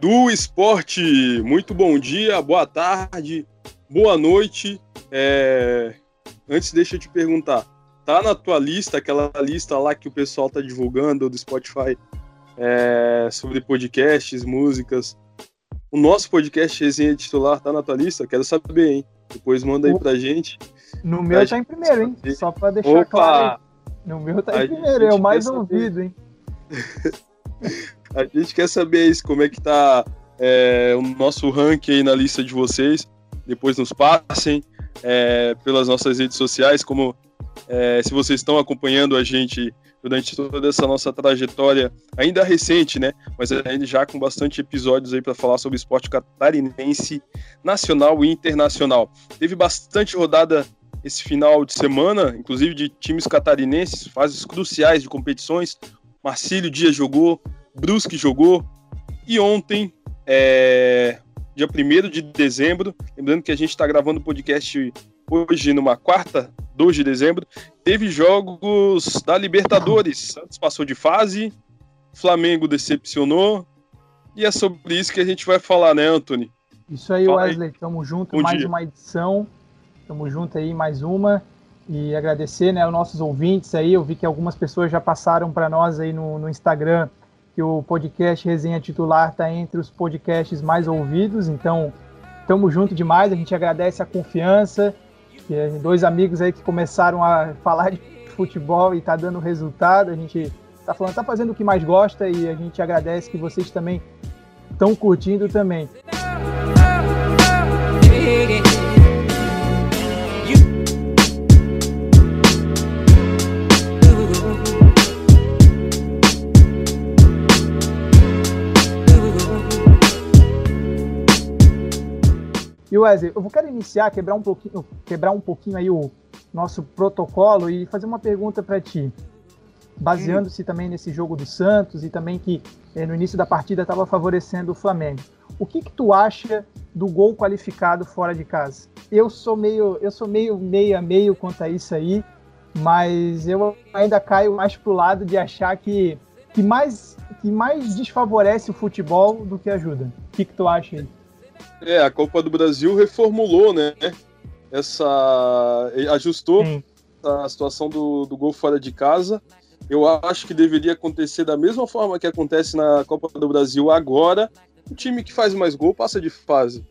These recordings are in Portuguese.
do esporte, muito bom dia, boa tarde, boa noite. É... Antes, deixa eu te perguntar: tá na tua lista, aquela lista lá que o pessoal tá divulgando do Spotify é... sobre podcasts, músicas? O nosso podcast Resenha Titular tá na tua lista? Quero saber, hein? Depois manda aí pra gente. No meu tá em primeiro, hein? Só pra deixar Opa! claro. No meu tá em primeiro, é o mais ouvido, hein? A gente quer saber isso, como é que tá é, o nosso ranking aí na lista de vocês. Depois nos passem é, pelas nossas redes sociais, como é, se vocês estão acompanhando a gente durante toda essa nossa trajetória, ainda recente, né? Mas ainda já com bastante episódios aí para falar sobre esporte catarinense, nacional e internacional. Teve bastante rodada esse final de semana, inclusive de times catarinenses, fases cruciais de competições. Marcílio Dias jogou, Brusque jogou. E ontem, é, dia 1 de dezembro, lembrando que a gente está gravando o podcast hoje numa quarta, 2 de dezembro, teve jogos da Libertadores. Santos passou de fase, Flamengo decepcionou. E é sobre isso que a gente vai falar, né, Anthony? Isso aí, Fala Wesley. Aí. Tamo junto, Bom mais dia. uma edição. Tamo junto aí, mais uma. E agradecer né, aos nossos ouvintes aí. Eu vi que algumas pessoas já passaram para nós aí no, no Instagram que o podcast Resenha Titular está entre os podcasts mais ouvidos, então estamos junto demais, a gente agradece a confiança, dois amigos aí que começaram a falar de futebol e está dando resultado, a gente está falando, está fazendo o que mais gosta e a gente agradece que vocês também estão curtindo também. E Wesley, eu quero iniciar, quebrar um pouquinho, quebrar um pouquinho aí o nosso protocolo e fazer uma pergunta para ti. Baseando-se também nesse jogo do Santos e também que eh, no início da partida estava favorecendo o Flamengo. O que, que tu acha do gol qualificado fora de casa? Eu sou meio, eu sou meio meio a meio quanto a isso aí, mas eu ainda caio mais pro lado de achar que que mais que mais desfavorece o futebol do que ajuda. O que, que tu acha aí? É, a Copa do Brasil reformulou, né? Essa. ajustou a situação do, do gol fora de casa. Eu acho que deveria acontecer da mesma forma que acontece na Copa do Brasil agora. O time que faz mais gol passa de fase.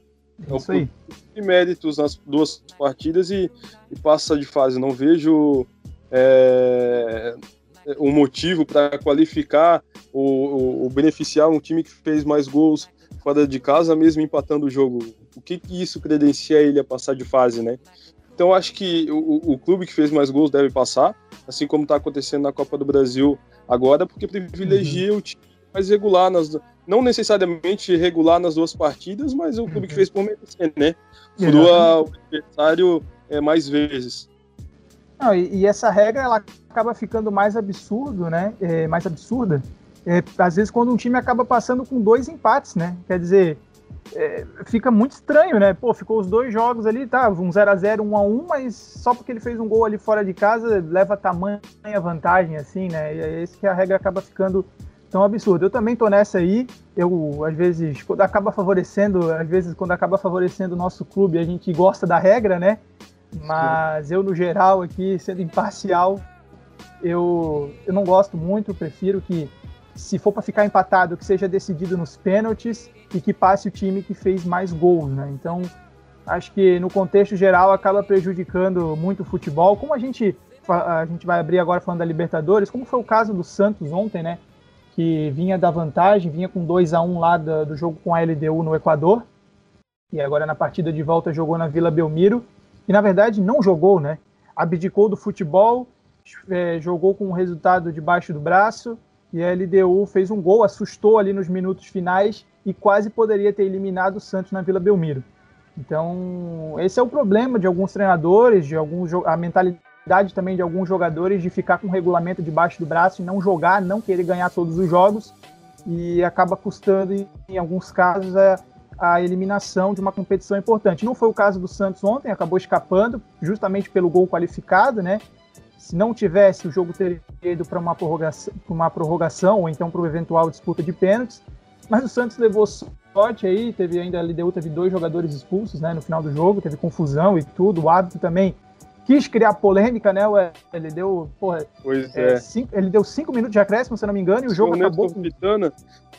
É isso aí. De méritos nas duas partidas e, e passa de fase. Não vejo é, um motivo para qualificar ou, ou, beneficiar um time que fez mais gols fora de casa, mesmo empatando o jogo. O que, que isso credencia ele a passar de fase, né? Então acho que o, o clube que fez mais gols deve passar, assim como está acontecendo na Copa do Brasil agora, porque privilegia uhum. o time mais regular, nas, não necessariamente regular nas duas partidas, mas o clube uhum. que fez por merecer, né? Furou o adversário é, mais vezes. Não, e, e, essa regra ela acaba ficando mais absurdo, né? É, mais absurda, é, às vezes quando um time acaba passando com dois empates, né? Quer dizer, é, fica muito estranho, né? Pô, ficou os dois jogos ali, tá? Um 0 a 0 um a 1 mas só porque ele fez um gol ali fora de casa leva tamanha vantagem, assim, né? E é esse que a regra acaba ficando tão absurda. Eu também tô nessa aí. Eu, às vezes, quando acaba favorecendo, às vezes, quando acaba favorecendo o nosso clube, a gente gosta da regra, né? Mas eu, no geral, aqui, sendo imparcial, eu, eu não gosto muito, prefiro que se for para ficar empatado, que seja decidido nos pênaltis e que passe o time que fez mais gols, né? Então, acho que no contexto geral acaba prejudicando muito o futebol. Como a gente a gente vai abrir agora falando da Libertadores, como foi o caso do Santos ontem, né? Que vinha da vantagem, vinha com 2 a 1 lá do, do jogo com a LDU no Equador. E agora na partida de volta jogou na Vila Belmiro. E na verdade não jogou, né? Abdicou do futebol, é, jogou com o resultado debaixo do braço e a LDU fez um gol, assustou ali nos minutos finais e quase poderia ter eliminado o Santos na Vila Belmiro. Então, esse é o problema de alguns treinadores, de alguns a mentalidade também de alguns jogadores de ficar com o regulamento debaixo do braço e não jogar, não querer ganhar todos os jogos e acaba custando em alguns casos a, a eliminação de uma competição importante. Não foi o caso do Santos ontem, acabou escapando justamente pelo gol qualificado, né? Se não tivesse, o jogo teria ido para uma prorrogação, uma prorrogação ou então para uma eventual disputa de pênaltis. mas o Santos levou sorte aí, teve ainda a LDU teve dois jogadores expulsos, né, no final do jogo, teve confusão e tudo, o árbitro também quis criar polêmica, né? Ele deu, porra, pois é, é. Cinco, ele deu cinco minutos de acréscimo, se não me engano, e o, o jogo acabou. Com... Pitana,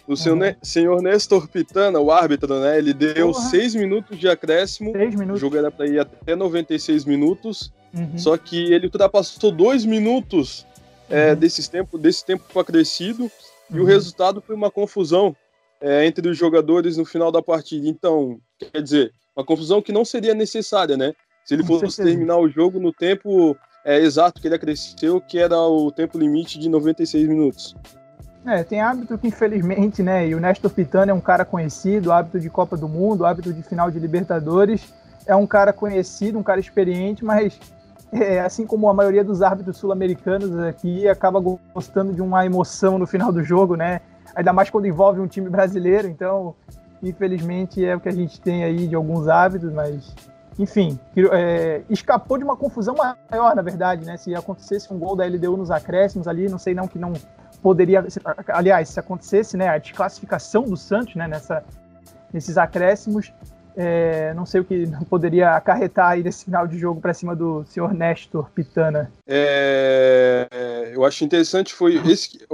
o seu uhum. senhor Nestor Pitana, o árbitro, né? Ele deu porra. seis minutos de acréscimo. Seis minutos. O jogo era para ir até 96 minutos. Uhum. Só que ele ultrapassou dois minutos é, uhum. desse, tempo, desse tempo acrescido. E o uhum. resultado foi uma confusão é, entre os jogadores no final da partida. Então, quer dizer, uma confusão que não seria necessária, né? Se ele fosse terminar o jogo no tempo é, exato que ele acresceu, que era o tempo limite de 96 minutos. É, tem árbitro que infelizmente, né, e o Néstor Pitano é um cara conhecido, árbitro de Copa do Mundo, árbitro de final de Libertadores, é um cara conhecido, um cara experiente, mas é, assim como a maioria dos árbitros sul-americanos aqui, acaba gostando de uma emoção no final do jogo, né, ainda mais quando envolve um time brasileiro, então, infelizmente é o que a gente tem aí de alguns árbitros, mas enfim, é, escapou de uma confusão maior, na verdade, né? Se acontecesse um gol da LDU nos acréscimos ali, não sei não que não poderia. Aliás, se acontecesse né, a desclassificação do Santos né, nessa, nesses acréscimos, é, não sei o que poderia acarretar aí nesse final de jogo para cima do senhor Nestor Pitana. É, eu acho interessante foi esse.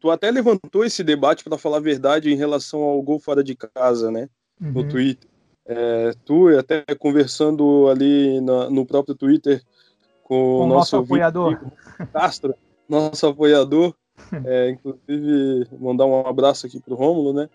Tu até levantou esse debate para falar a verdade em relação ao gol fora de casa, né? No uhum. Twitter. É, tu até conversando ali na, no próprio Twitter com, o nosso, apoiador Castro, nosso apoiador, é, inclusive mandar um abraço aqui pro Rômulo, né?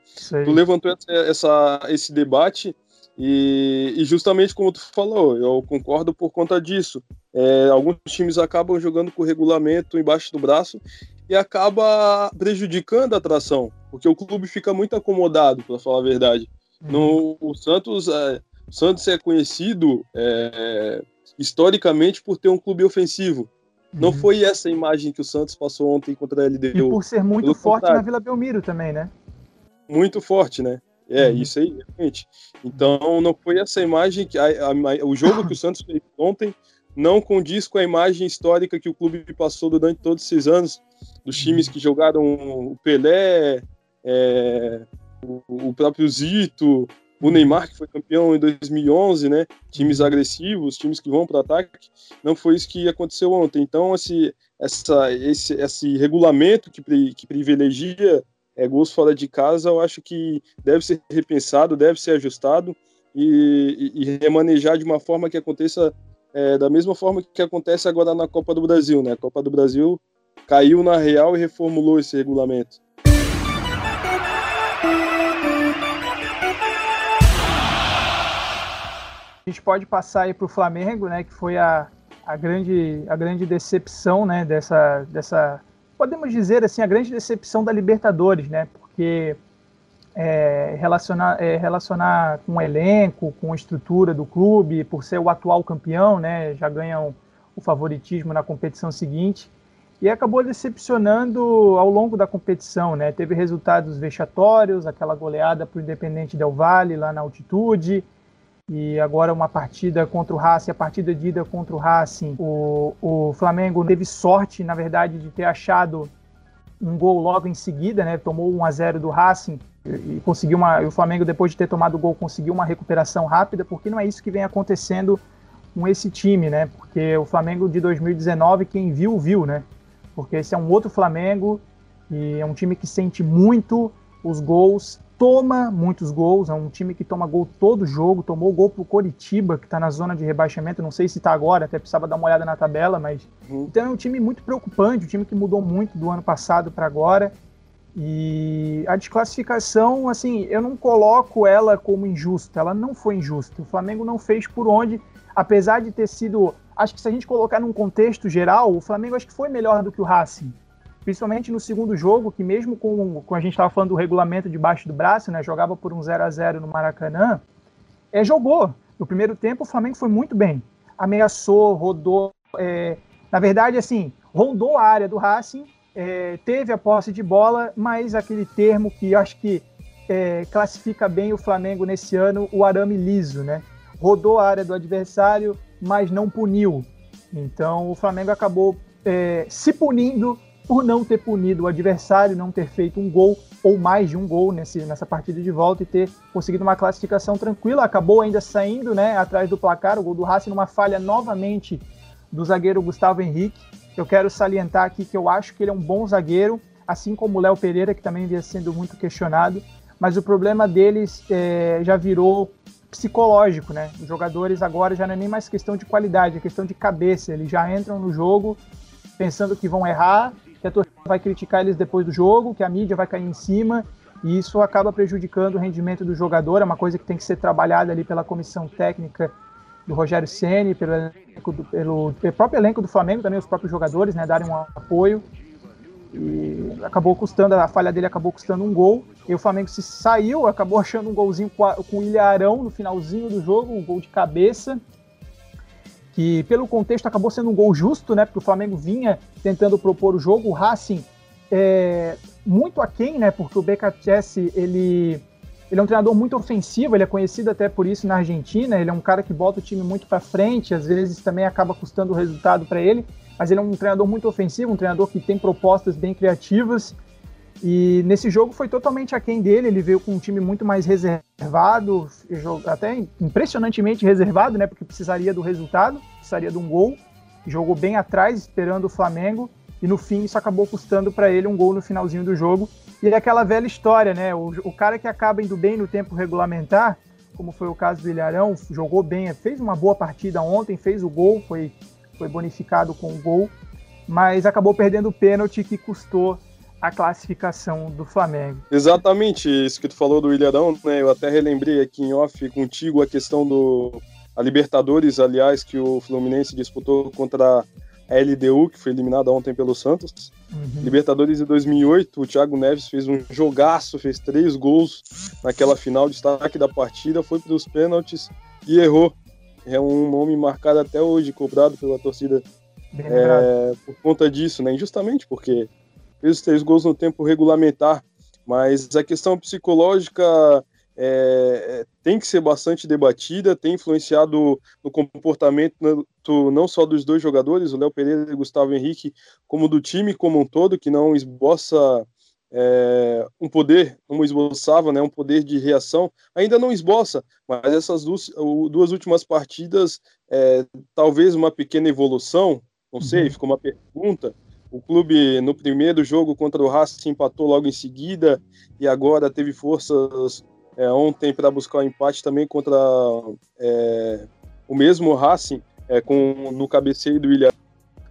Tu levantou essa, essa, esse debate e, e, justamente como tu falou, eu concordo por conta disso. É, alguns times acabam jogando com o regulamento embaixo do braço e acaba prejudicando a atração, porque o clube fica muito acomodado, para falar a verdade. No, o Santos, é, o Santos é conhecido é, historicamente por ter um clube ofensivo. Não uhum. foi essa imagem que o Santos passou ontem contra a LDU. E por ser muito forte contrário. na Vila Belmiro também, né? Muito forte, né? É, uhum. isso aí, realmente. Então, não foi essa imagem que. A, a, o jogo que o Santos fez ontem não condiz com a imagem histórica que o clube passou durante todos esses anos, dos times uhum. que jogaram o Pelé, é, o, próprio Zito, o Neymar, que foi campeão em 2011, né? Times agressivos, times que vão para o ataque. Não foi isso que aconteceu ontem. Então, esse, essa, esse, esse regulamento que, que privilegia é, gols fora de casa, eu acho que deve ser repensado, deve ser ajustado e, e, e remanejar de uma forma que aconteça é, da mesma forma que acontece agora na Copa do Brasil, né? A Copa do Brasil caiu na real e reformulou esse regulamento. A gente pode passar aí para o Flamengo, né, que foi a, a, grande, a grande decepção né, dessa, dessa, podemos dizer assim, a grande decepção da Libertadores, né, porque é, relacionar, é, relacionar com o elenco, com a estrutura do clube, por ser o atual campeão, né, já ganham o favoritismo na competição seguinte, e acabou decepcionando ao longo da competição, né, teve resultados vexatórios, aquela goleada para o Independente Del Valle lá na altitude, e agora uma partida contra o Racing, a partida de ida contra o Racing, o, o Flamengo teve sorte, na verdade, de ter achado um gol logo em seguida, né? Tomou 1 a 0 do Racing e conseguiu uma. o Flamengo, depois de ter tomado o gol, conseguiu uma recuperação rápida, porque não é isso que vem acontecendo com esse time, né? Porque o Flamengo de 2019, quem viu, viu, né? Porque esse é um outro Flamengo e é um time que sente muito os gols toma muitos gols, é um time que toma gol todo jogo, tomou gol pro Coritiba, que está na zona de rebaixamento, não sei se está agora, até precisava dar uma olhada na tabela, mas uhum. então é um time muito preocupante, um time que mudou muito do ano passado para agora. E a desclassificação, assim, eu não coloco ela como injusta, ela não foi injusta. O Flamengo não fez por onde, apesar de ter sido, acho que se a gente colocar num contexto geral, o Flamengo acho que foi melhor do que o Racing principalmente no segundo jogo, que mesmo com, com a gente estava falando do regulamento debaixo do braço, né, jogava por um 0 a 0 no Maracanã, é, jogou. No primeiro tempo, o Flamengo foi muito bem. Ameaçou, rodou. É, na verdade, assim, rondou a área do Racing, é, teve a posse de bola, mas aquele termo que acho que é, classifica bem o Flamengo nesse ano, o arame liso, né? Rodou a área do adversário, mas não puniu. Então o Flamengo acabou é, se punindo por não ter punido o adversário, não ter feito um gol ou mais de um gol nesse, nessa partida de volta e ter conseguido uma classificação tranquila. Acabou ainda saindo né, atrás do placar, o gol do Racing numa falha novamente do zagueiro Gustavo Henrique. Eu quero salientar aqui que eu acho que ele é um bom zagueiro, assim como o Léo Pereira, que também vinha sendo muito questionado, mas o problema deles é, já virou psicológico, né? Os jogadores agora já não é nem mais questão de qualidade, é questão de cabeça. Eles já entram no jogo pensando que vão errar, que a torcida vai criticar eles depois do jogo, que a mídia vai cair em cima, e isso acaba prejudicando o rendimento do jogador. É uma coisa que tem que ser trabalhada ali pela comissão técnica do Rogério Ceni, pelo, pelo, pelo próprio elenco do Flamengo, também os próprios jogadores, né, darem um apoio. E acabou custando, a falha dele acabou custando um gol. E o Flamengo se saiu, acabou achando um golzinho com, a, com o Ilharão no finalzinho do jogo, um gol de cabeça. Que pelo contexto acabou sendo um gol justo, né? Porque o Flamengo vinha tentando propor o jogo. O Racing é muito aquém, né? Porque o BKTS ele ele é um treinador muito ofensivo, ele é conhecido até por isso na Argentina. Ele é um cara que bota o time muito para frente, às vezes também acaba custando o resultado para ele. Mas ele é um treinador muito ofensivo, um treinador que tem propostas bem criativas. E nesse jogo foi totalmente aquém dele. Ele veio com um time muito mais reservado, até impressionantemente reservado, né? Porque precisaria do resultado, precisaria de um gol. Jogou bem atrás, esperando o Flamengo. E no fim, isso acabou custando para ele um gol no finalzinho do jogo e é aquela velha história, né? O, o cara que acaba indo bem no tempo regulamentar, como foi o caso do Ilharão, jogou bem, fez uma boa partida ontem, fez o gol, foi, foi bonificado com o gol, mas acabou perdendo o pênalti que custou a classificação do Flamengo. Exatamente, isso que tu falou do Ilharão, né? Eu até relembrei aqui em off contigo a questão do a Libertadores, aliás, que o Fluminense disputou contra a LDU, que foi eliminada ontem pelo Santos. Uhum. Libertadores de 2008, o Thiago Neves fez um jogaço, fez três gols naquela final, destaque da partida, foi para os pênaltis e errou. É um nome marcado até hoje, cobrado pela torcida é, por conta disso, né? Injustamente, porque fez os três gols no tempo regulamentar. Mas a questão psicológica é, tem que ser bastante debatida, tem influenciado no comportamento não só dos dois jogadores, o Léo Pereira e o Gustavo Henrique, como do time como um todo, que não esboça é, um poder, como esboçava, né, um poder de reação, ainda não esboça, mas essas duas, duas últimas partidas, é, talvez uma pequena evolução, não sei, uhum. ficou uma pergunta, o clube no primeiro jogo contra o Racing empatou logo em seguida e agora teve forças é, ontem para buscar o um empate também contra é, o mesmo Racing, é, com, no cabeceio do William.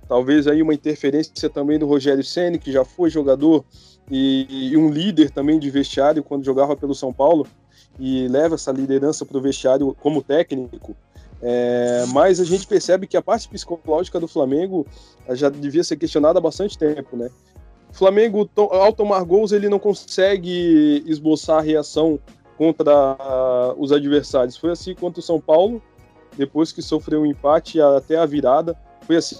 Talvez aí uma interferência também do Rogério Ceni que já foi jogador e, e, um líder também de vestiário quando jogava pelo São Paulo e leva essa liderança para o vestiário como técnico. É, mas a gente percebe que a parte psicológica do Flamengo já devia ser questionada há bastante tempo, né? O Flamengo, ao tomar gols, ele não consegue esboçar a reação contra os adversários. Foi assim contra o São Paulo, depois que sofreu um empate até a virada. Foi assim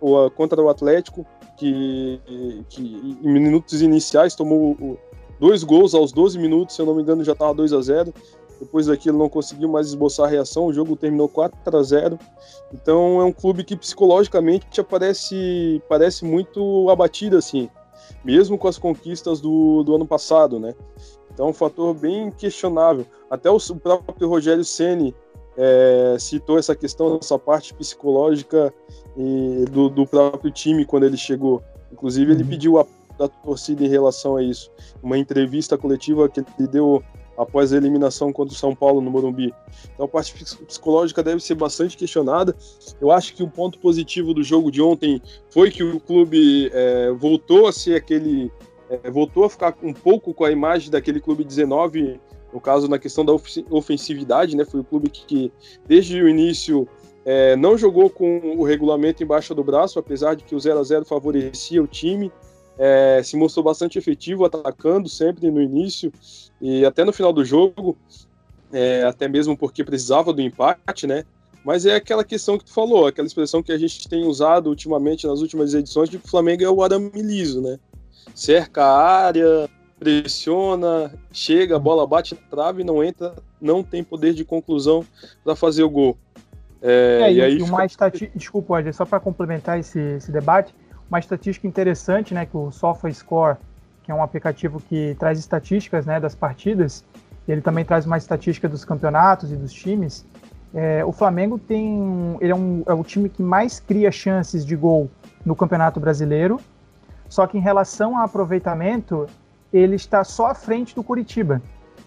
o, contra o Atlético, que, que em minutos iniciais tomou dois gols aos 12 minutos, se eu não me engano já estava 2 a 0 depois daquilo não conseguiu mais esboçar a reação, o jogo terminou 4 a 0 Então é um clube que psicologicamente aparece, parece muito abatido assim, mesmo com as conquistas do, do ano passado, né? Então, é um fator bem questionável. Até o próprio Rogério Ceni é, citou essa questão, essa parte psicológica e, do, do, próprio time quando ele chegou. Inclusive, ele uhum. pediu a da torcida em relação a isso. Uma entrevista coletiva que ele deu após a eliminação contra o São Paulo no Morumbi. Então a parte psicológica deve ser bastante questionada. Eu acho que um ponto positivo do jogo de ontem foi que o clube é, voltou a ser aquele é, voltou a ficar um pouco com a imagem daquele clube 19, no caso na questão da ofensividade, né? Foi o clube que, que desde o início é, não jogou com o regulamento embaixo do braço, apesar de que o 0 a 0 favorecia o time. É, se mostrou bastante efetivo, atacando sempre no início e até no final do jogo, é, até mesmo porque precisava do empate, né? Mas é aquela questão que tu falou, aquela expressão que a gente tem usado ultimamente nas últimas edições de que o Flamengo é o arame liso, né? cerca a área, pressiona, chega, a bola bate na trave, não entra, não tem poder de conclusão para fazer o gol. É, é, e, aí uma fica... estatística, desculpa, Roger, só para complementar esse, esse, debate, uma estatística interessante, né, que o SofaScore que é um aplicativo que traz estatísticas né, das partidas, ele também traz uma estatística dos campeonatos e dos times. É, o Flamengo tem. Ele é, um, é o time que mais cria chances de gol no Campeonato Brasileiro. Só que em relação ao aproveitamento, ele está só à frente do Curitiba.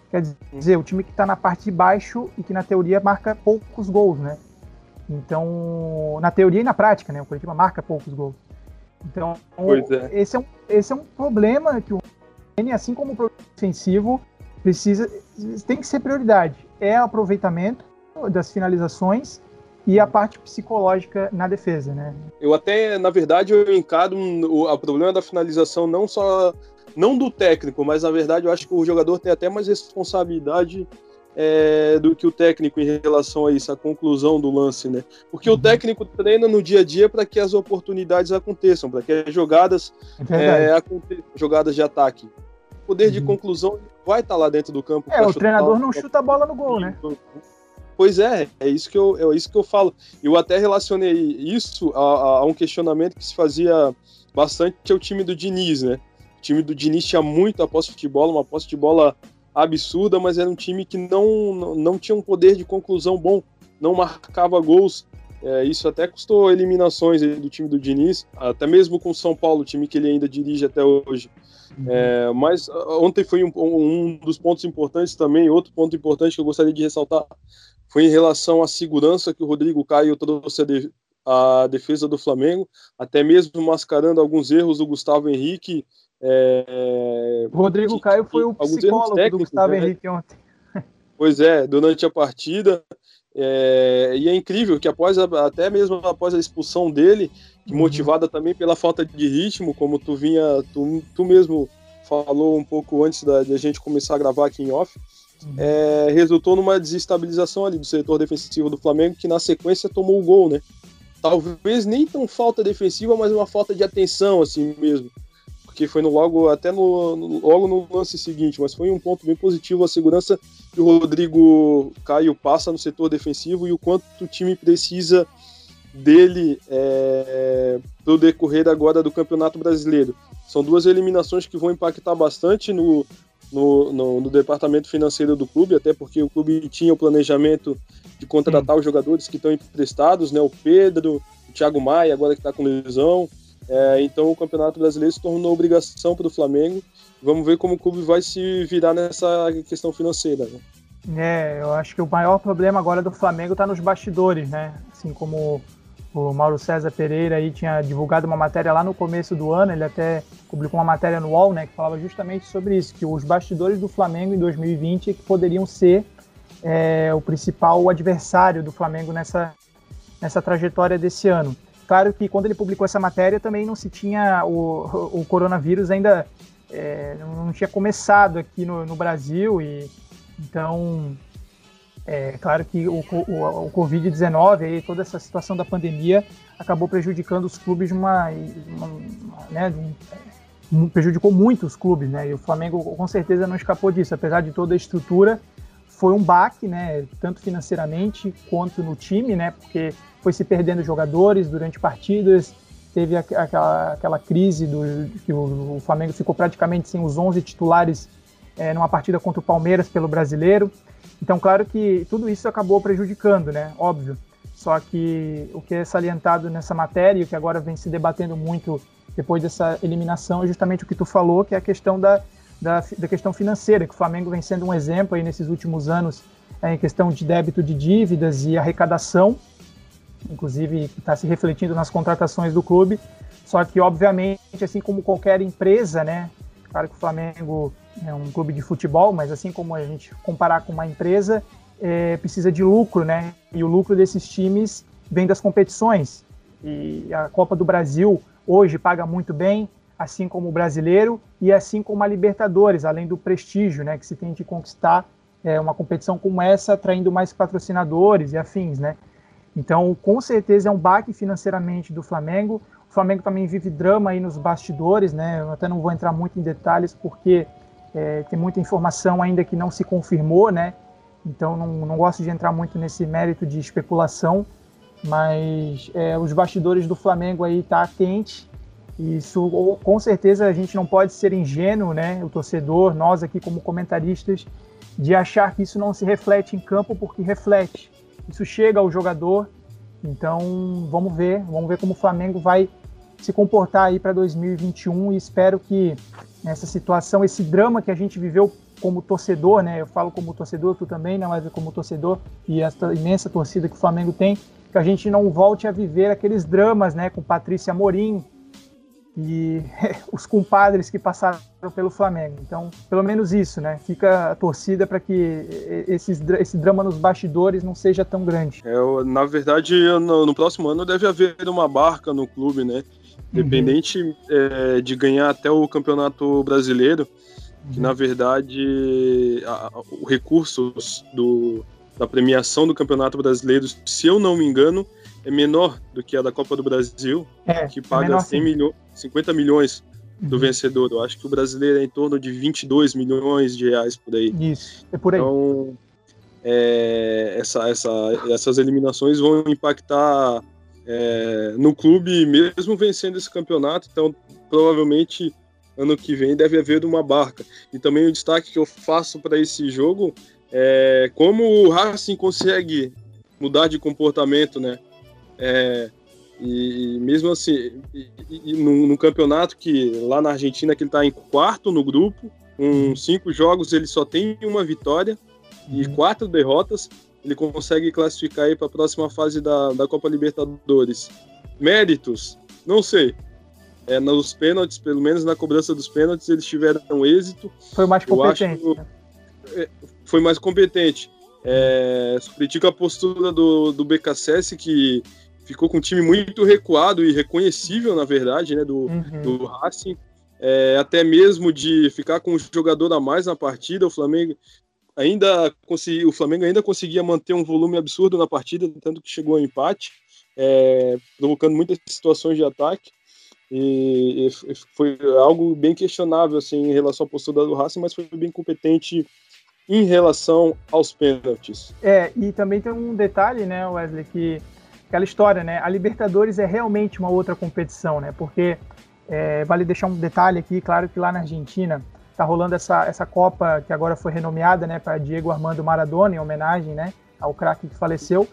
Quer dizer, o time que está na parte de baixo e que na teoria marca poucos gols, né? Então, na teoria e na prática, né? O Curitiba marca poucos gols. Então, é. esse, é um, esse é um problema que o assim como o problema defensivo, precisa, tem que ser prioridade. É o aproveitamento das finalizações e a parte psicológica na defesa, né? Eu até, na verdade, eu encaro o, o problema da finalização não só não do técnico, mas na verdade eu acho que o jogador tem até mais responsabilidade é, do que o técnico em relação a isso, a conclusão do lance, né? Porque uhum. o técnico treina no dia a dia para que as oportunidades aconteçam, para que as jogadas é é, aconteçam, jogadas de ataque. O poder uhum. de conclusão vai estar tá lá dentro do campo. É, o treinador não chuta a bola no gol, né? Pois é, é isso que eu, é isso que eu falo. Eu até relacionei isso a, a um questionamento que se fazia bastante ao time do Diniz, né? O time do Diniz tinha muito a posse de bola, uma posse de bola absurda, mas era um time que não, não, não tinha um poder de conclusão bom, não marcava gols. É, isso até custou eliminações do time do Diniz, até mesmo com o São Paulo, time que ele ainda dirige até hoje. Uhum. É, mas ontem foi um, um, dos pontos importantes também. Outro ponto importante que eu gostaria de ressaltar foi em relação à segurança que o Rodrigo Caio trouxe a defesa do Flamengo, até mesmo mascarando alguns erros do Gustavo Henrique é, Rodrigo que, Caio foi o psicólogo do Gustavo né? Henrique ontem. Pois é, durante a partida. É, e é incrível que após a, até mesmo após a expulsão dele, uhum. motivada também pela falta de ritmo, como tu vinha, tu, tu mesmo falou um pouco antes da, de a gente começar a gravar aqui em off, uhum. é, resultou numa desestabilização ali do setor defensivo do Flamengo, que na sequência tomou o gol, né? Talvez nem tão falta defensiva, mas uma falta de atenção, assim mesmo que foi no logo até no, no, logo no lance seguinte, mas foi um ponto bem positivo a segurança que o Rodrigo Caio passa no setor defensivo e o quanto o time precisa dele é, para o decorrer agora do Campeonato Brasileiro. São duas eliminações que vão impactar bastante no, no, no, no, departamento financeiro do clube, até porque o clube tinha o planejamento de contratar os jogadores que estão emprestados, né? O Pedro, o Thiago Maia, agora que está com lesão, é, então o Campeonato Brasileiro se tornou obrigação para o Flamengo. Vamos ver como o clube vai se virar nessa questão financeira. Né? É, eu acho que o maior problema agora do Flamengo está nos bastidores, né? Assim como o Mauro César Pereira aí tinha divulgado uma matéria lá no começo do ano, ele até publicou uma matéria no UOL, né, que falava justamente sobre isso, que os bastidores do Flamengo em 2020 que poderiam ser é, o principal adversário do Flamengo nessa, nessa trajetória desse ano. Claro que quando ele publicou essa matéria também não se tinha o, o coronavírus ainda é, não tinha começado aqui no, no Brasil e então é claro que o, o, o Covid-19 e toda essa situação da pandemia acabou prejudicando os clubes de uma, uma né, prejudicou muito os clubes, né? E o Flamengo com certeza não escapou disso, apesar de toda a estrutura, foi um baque, né? Tanto financeiramente quanto no time, né? Porque foi se perdendo jogadores durante partidas, teve aquela, aquela crise do que o, o Flamengo ficou praticamente sem os 11 titulares é, numa partida contra o Palmeiras pelo Brasileiro. Então, claro que tudo isso acabou prejudicando, né? Óbvio. Só que o que é salientado nessa matéria e que agora vem se debatendo muito depois dessa eliminação é justamente o que tu falou, que é a questão da, da, da questão financeira, que o Flamengo vem sendo um exemplo aí nesses últimos anos é, em questão de débito de dívidas e arrecadação, inclusive está se refletindo nas contratações do clube. Só que, obviamente, assim como qualquer empresa, né? Claro que o Flamengo é um clube de futebol, mas assim como a gente comparar com uma empresa, é, precisa de lucro, né? E o lucro desses times vem das competições. E a Copa do Brasil hoje paga muito bem, assim como o brasileiro e assim como a Libertadores, além do prestígio, né? Que se tem de conquistar é, uma competição como essa, atraindo mais patrocinadores e afins, né? Então, com certeza é um baque financeiramente do Flamengo. O Flamengo também vive drama aí nos bastidores, né? Eu até não vou entrar muito em detalhes porque é, tem muita informação ainda que não se confirmou, né? Então não, não gosto de entrar muito nesse mérito de especulação, mas é, os bastidores do Flamengo aí tá quente Isso, com certeza, a gente não pode ser ingênuo, né? O torcedor, nós aqui como comentaristas, de achar que isso não se reflete em campo, porque reflete. Isso chega ao jogador. Então, vamos ver, vamos ver como o Flamengo vai se comportar aí para 2021 e espero que essa situação, esse drama que a gente viveu como torcedor, né? Eu falo como torcedor, tu também, né? Mas como torcedor e essa imensa torcida que o Flamengo tem, que a gente não volte a viver aqueles dramas, né? Com Patrícia Morim e os compadres que passaram pelo Flamengo. Então, pelo menos isso, né? Fica a torcida para que esses, esse drama nos bastidores não seja tão grande. É, na verdade, no, no próximo ano deve haver uma barca no clube, né? Independente uhum. é, de ganhar até o Campeonato Brasileiro, uhum. que na verdade a, a, o recursos do, da premiação do Campeonato Brasileiro, se eu não me engano, é menor do que a da Copa do Brasil, é, que paga é 100 milho, 50 milhões do uhum. vencedor. Eu acho que o brasileiro é em torno de 22 milhões de reais por aí. Isso, é por aí. Então, é, essa, essa, essas eliminações vão impactar é, no clube, mesmo vencendo esse campeonato. Então, provavelmente, ano que vem deve haver uma barca. E também o destaque que eu faço para esse jogo é como o Racing consegue mudar de comportamento, né? É, e, mesmo assim, e, e, num, num, campeonato que lá na Argentina que ele está em quarto no grupo, com cinco jogos ele só tem uma vitória e uhum. quatro derrotas ele consegue classificar aí para a próxima fase da, da Copa Libertadores. Méritos, não sei. É, nos pênaltis, pelo menos na cobrança dos pênaltis, eles tiveram êxito. Foi mais competente. Acho, é, foi mais competente. É, critico a postura do, do BKSS, que ficou com um time muito recuado e reconhecível, na verdade, né, do, uhum. do Racing. É, até mesmo de ficar com um jogador a mais na partida. O Flamengo ainda consegui, o Flamengo ainda conseguia manter um volume absurdo na partida, tanto que chegou ao empate, é, provocando muitas situações de ataque. E, e, foi algo bem questionável assim em relação à postura do Racing, mas foi bem competente em relação aos pênaltis. É, e também tem um detalhe, né, Wesley, que aquela história, né? A Libertadores é realmente uma outra competição, né? Porque é, vale deixar um detalhe aqui, claro que lá na Argentina Tá rolando essa, essa Copa que agora foi renomeada, né, para Diego Armando Maradona, em homenagem, né, ao craque que faleceu.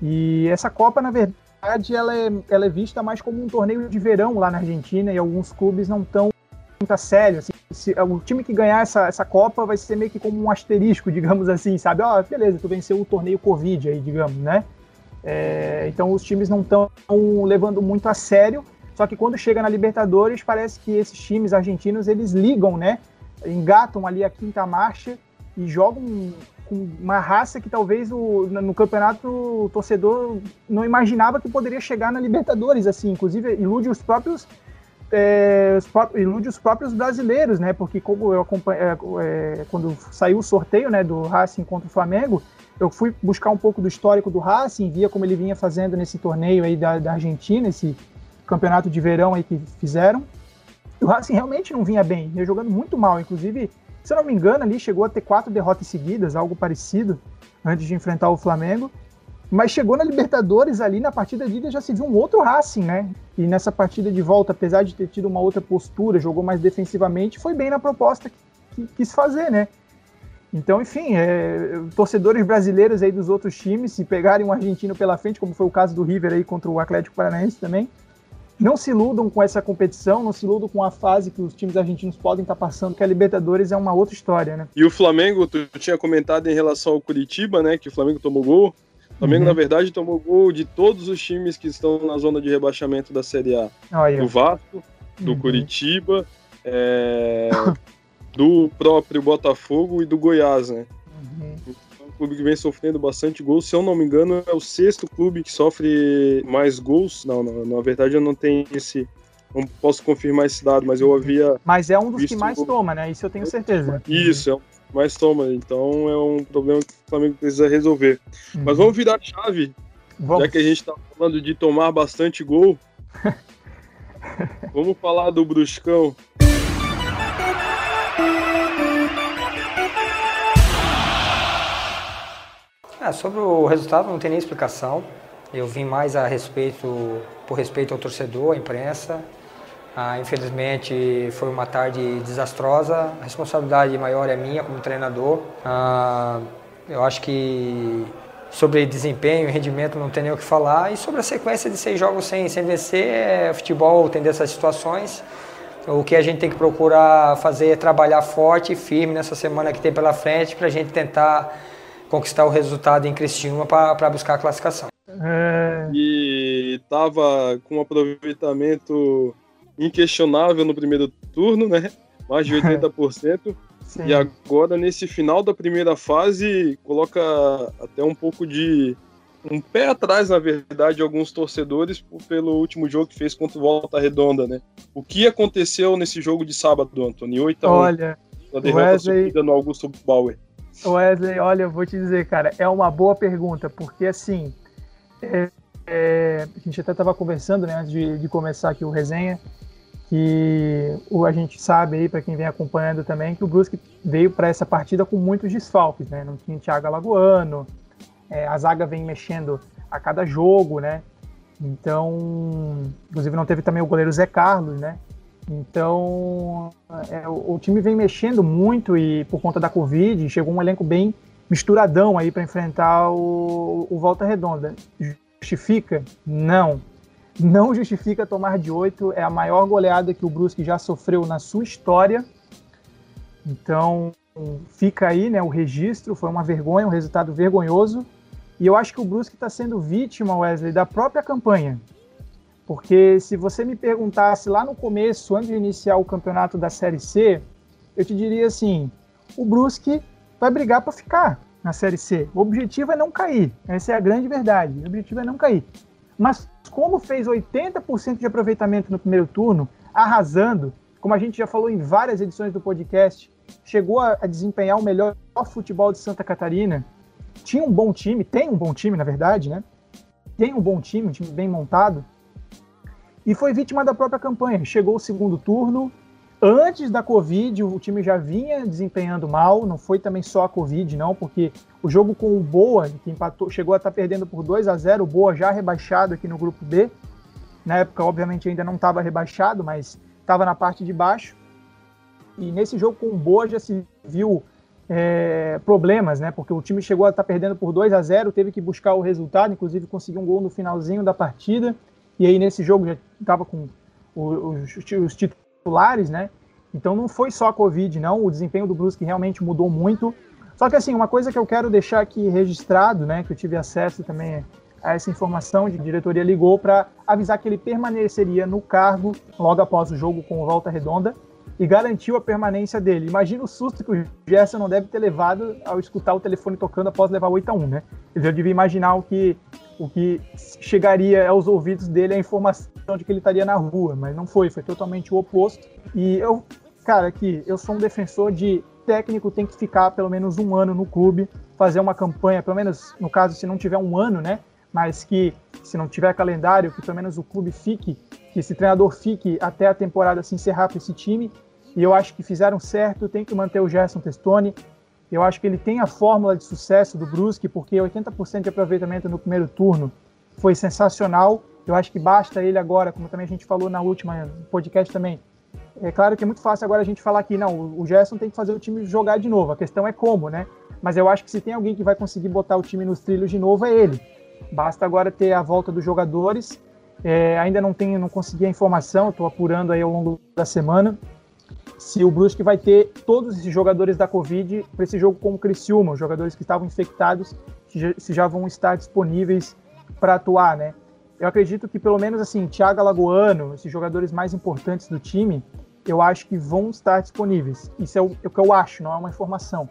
E essa Copa, na verdade, ela é, ela é vista mais como um torneio de verão lá na Argentina e alguns clubes não estão muito a sério. Assim, se, o time que ganhar essa, essa Copa vai ser meio que como um asterisco, digamos assim, sabe? Ó, oh, beleza, tu venceu o torneio Covid aí, digamos, né? É, então os times não estão levando muito a sério. Só que quando chega na Libertadores, parece que esses times argentinos eles ligam, né? engatam ali a quinta marcha e jogam com uma raça que talvez o, no campeonato o torcedor não imaginava que poderia chegar na Libertadores, assim, inclusive ilude os próprios é, os, ilude os próprios brasileiros, né? Porque como eu é, é, quando saiu o sorteio, né, do Racing contra o Flamengo, eu fui buscar um pouco do histórico do Racing, via como ele vinha fazendo nesse torneio aí da, da Argentina, esse campeonato de verão aí que fizeram o Racing realmente não vinha bem, ia jogando muito mal. Inclusive, se eu não me engano, ali chegou a ter quatro derrotas seguidas, algo parecido, antes de enfrentar o Flamengo. Mas chegou na Libertadores ali, na partida de ida já se viu um outro Racing, né? E nessa partida de volta, apesar de ter tido uma outra postura, jogou mais defensivamente, foi bem na proposta que, que quis fazer, né? Então, enfim, é, torcedores brasileiros aí dos outros times, se pegarem um argentino pela frente, como foi o caso do River aí contra o Atlético Paranaense também, não se iludam com essa competição, não se iludam com a fase que os times argentinos podem estar passando, que a Libertadores é uma outra história, né? E o Flamengo, tu tinha comentado em relação ao Curitiba, né, que o Flamengo tomou gol. O Flamengo, uhum. na verdade, tomou gol de todos os times que estão na zona de rebaixamento da Série A. Do Vasco, do uhum. Curitiba, é, do próprio Botafogo e do Goiás, né? Uhum clube que vem sofrendo bastante gols. Se eu não me engano, é o sexto clube que sofre mais gols. Não, não na verdade eu não tenho esse. Não posso confirmar esse dado, mas eu havia. Mas é um dos que mais toma, né? Isso eu tenho certeza. Isso, é um que mais toma. Então é um problema que o Flamengo precisa resolver. Uhum. Mas vamos virar a chave. Vamos. Já que a gente está falando de tomar bastante gol. vamos falar do Bruscão. É, sobre o resultado não tem nem explicação. Eu vim mais a respeito, por respeito ao torcedor, à imprensa. Ah, infelizmente foi uma tarde desastrosa. A responsabilidade maior é minha como treinador. Ah, eu acho que sobre desempenho e rendimento não tem nem o que falar. E sobre a sequência de seis jogos sem, sem vencer, é, futebol tem dessas situações. O que a gente tem que procurar fazer é trabalhar forte e firme nessa semana que tem pela frente para a gente tentar conquistar o resultado em Criciúma para buscar a classificação. É... E estava com um aproveitamento inquestionável no primeiro turno, né? Mais de 80%. Sim. E agora, nesse final da primeira fase, coloca até um pouco de. um pé atrás, na verdade, alguns torcedores pelo último jogo que fez contra o Volta Redonda, né? O que aconteceu nesse jogo de sábado, Antônio? 8 a 1 Olha, a derrota Wesley... no Augusto Bauer. Wesley, olha, eu vou te dizer, cara, é uma boa pergunta, porque assim. É, é, a gente até estava conversando né, antes de, de começar aqui o resenha que o, a gente sabe aí, para quem vem acompanhando também, que o Brusque veio para essa partida com muitos desfalques, né? Não tinha Thiago Alagoano, é, a zaga vem mexendo a cada jogo, né? Então, inclusive não teve também o goleiro Zé Carlos, né? Então, é, o, o, time vem mexendo muito e por conta da Covid, chegou um elenco bem misturadão aí para enfrentar o, o Volta Redonda. Justifica? Não não justifica tomar de 8. É a maior goleada que o Brusque já sofreu na sua história. Então, fica aí né, o registro. Foi uma vergonha, um resultado vergonhoso. E eu acho que o Brusque está sendo vítima, Wesley, da própria campanha. Porque se você me perguntasse lá no começo, antes de iniciar o campeonato da Série C, eu te diria assim: o Brusque vai brigar para ficar na Série C. O objetivo é não cair. Essa é a grande verdade. O objetivo é não cair. Mas como fez 80% de aproveitamento no primeiro turno, arrasando, como a gente já falou em várias edições do podcast, chegou a, a desempenhar o melhor futebol de Santa Catarina, tinha um bom time, tem um bom time, na verdade, né? Tem um bom time, um time bem montado, e foi vítima da própria campanha. Chegou o segundo turno, Antes da Covid, o time já vinha desempenhando mal, não foi também só a Covid, não, porque o jogo com o Boa, que empatou, chegou a estar perdendo por 2 a 0 o Boa já rebaixado aqui no grupo B. Na época, obviamente, ainda não estava rebaixado, mas estava na parte de baixo. E nesse jogo com o Boa já se viu é, problemas, né? Porque o time chegou a estar perdendo por 2 a 0 teve que buscar o resultado, inclusive conseguiu um gol no finalzinho da partida. E aí nesse jogo já estava com os, os titulares, né? Então não foi só a Covid, não. O desempenho do Brusque realmente mudou muito. Só que assim, uma coisa que eu quero deixar aqui registrado, né? Que eu tive acesso também a essa informação de diretoria ligou para avisar que ele permaneceria no cargo logo após o jogo com o Volta Redonda e garantiu a permanência dele. Imagina o susto que o Gerson não deve ter levado ao escutar o telefone tocando após levar 8 a 1 né? Eu devia imaginar o que, o que chegaria aos ouvidos dele a informação de que ele estaria na rua, mas não foi, foi totalmente o oposto. E eu, cara, aqui, eu sou um defensor de técnico tem que ficar pelo menos um ano no clube, fazer uma campanha, pelo menos no caso, se não tiver um ano, né? Mas que se não tiver calendário, que pelo menos o clube fique, que esse treinador fique até a temporada se encerrar para esse time. E eu acho que fizeram certo, tem que manter o Gerson Testoni. Eu acho que ele tem a fórmula de sucesso do Brusque, porque 80% de aproveitamento no primeiro turno foi sensacional. Eu acho que basta ele agora, como também a gente falou na última podcast também. É claro que é muito fácil agora a gente falar que não, o Gerson tem que fazer o time jogar de novo. A questão é como, né? Mas eu acho que se tem alguém que vai conseguir botar o time nos trilhos de novo é ele. Basta agora ter a volta dos jogadores. É, ainda não tenho, não consegui a informação, estou apurando aí ao longo da semana se o Brusque vai ter todos esses jogadores da Covid para esse jogo com o Criciúma, os jogadores que estavam infectados, se já vão estar disponíveis para atuar, né? Eu acredito que pelo menos assim, Thiago Alagoano, esses jogadores mais importantes do time, eu acho que vão estar disponíveis. Isso é o, é o que eu acho, não é uma informação.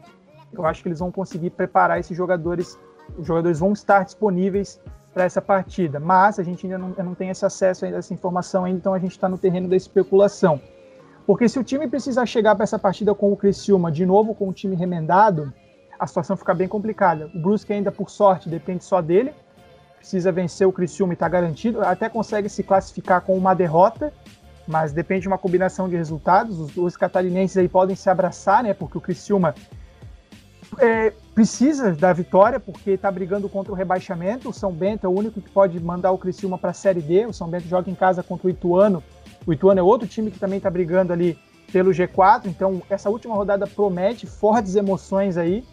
Eu acho que eles vão conseguir preparar esses jogadores, os jogadores vão estar disponíveis para essa partida. Mas a gente ainda não, não tem esse acesso a essa informação ainda, então a gente está no terreno da especulação. Porque se o time precisar chegar para essa partida com o Criciúma de novo com o time remendado, a situação fica bem complicada. O Brusque ainda, por sorte, depende só dele, precisa vencer o Criciúma e está garantido, até consegue se classificar com uma derrota, mas depende de uma combinação de resultados. Os dois catarinenses aí podem se abraçar, né? Porque o Criciúma é, precisa da vitória, porque está brigando contra o rebaixamento. O São Bento é o único que pode mandar o Criciúma para a Série D. O São Bento joga em casa contra o Ituano O Ituano é outro time que também está brigando ali pelo G4, então essa última rodada promete fortes emoções aí,